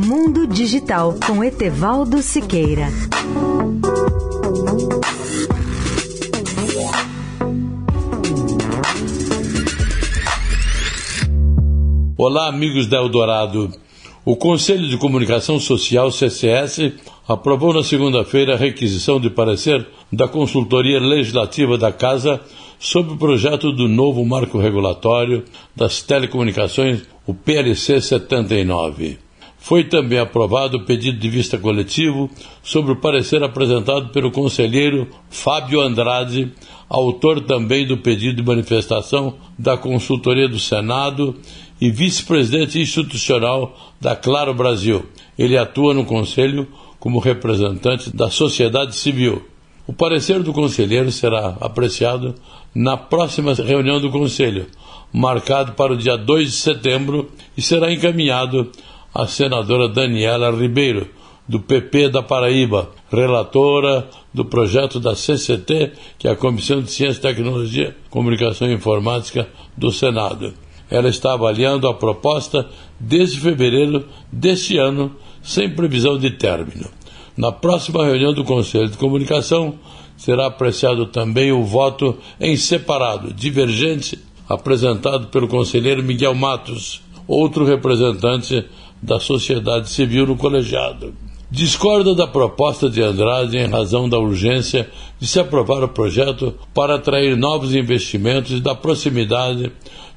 Mundo Digital com Etevaldo Siqueira. Olá, amigos da Eldorado. O Conselho de Comunicação Social, CCS, aprovou na segunda-feira a requisição de parecer da consultoria legislativa da Casa sobre o projeto do novo marco regulatório das telecomunicações, o PLC 79. Foi também aprovado o pedido de vista coletivo sobre o parecer apresentado pelo conselheiro Fábio Andrade, autor também do pedido de manifestação da consultoria do Senado e vice-presidente institucional da Claro Brasil. Ele atua no conselho como representante da sociedade civil. O parecer do conselheiro será apreciado na próxima reunião do conselho, marcado para o dia 2 de setembro, e será encaminhado à senadora Daniela Ribeiro, do PP da Paraíba, relatora do projeto da CCT, que é a Comissão de Ciência, Tecnologia, Comunicação e Informática do Senado. Ela está avaliando a proposta desde fevereiro deste ano, sem previsão de término. Na próxima reunião do Conselho de Comunicação, será apreciado também o voto em separado, divergente, apresentado pelo conselheiro Miguel Matos, outro representante da sociedade civil no colegiado. Discorda da proposta de Andrade em razão da urgência de se aprovar o projeto para atrair novos investimentos e da proximidade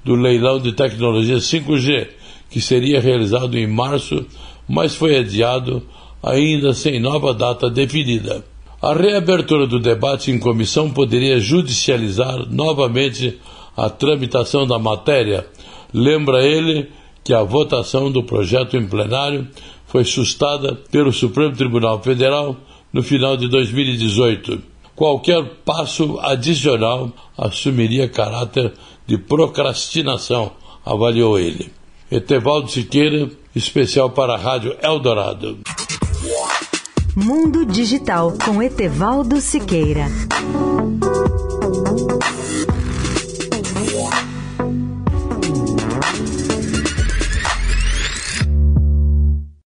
do leilão de tecnologia 5G, que seria realizado em março, mas foi adiado ainda sem nova data definida. A reabertura do debate em comissão poderia judicializar novamente a tramitação da matéria. Lembra ele que a votação do projeto em plenário foi sustada pelo Supremo Tribunal Federal no final de 2018. Qualquer passo adicional assumiria caráter de procrastinação, avaliou ele. Etevaldo Siqueira, especial para a Rádio Eldorado. Mundo Digital com Etevaldo Siqueira.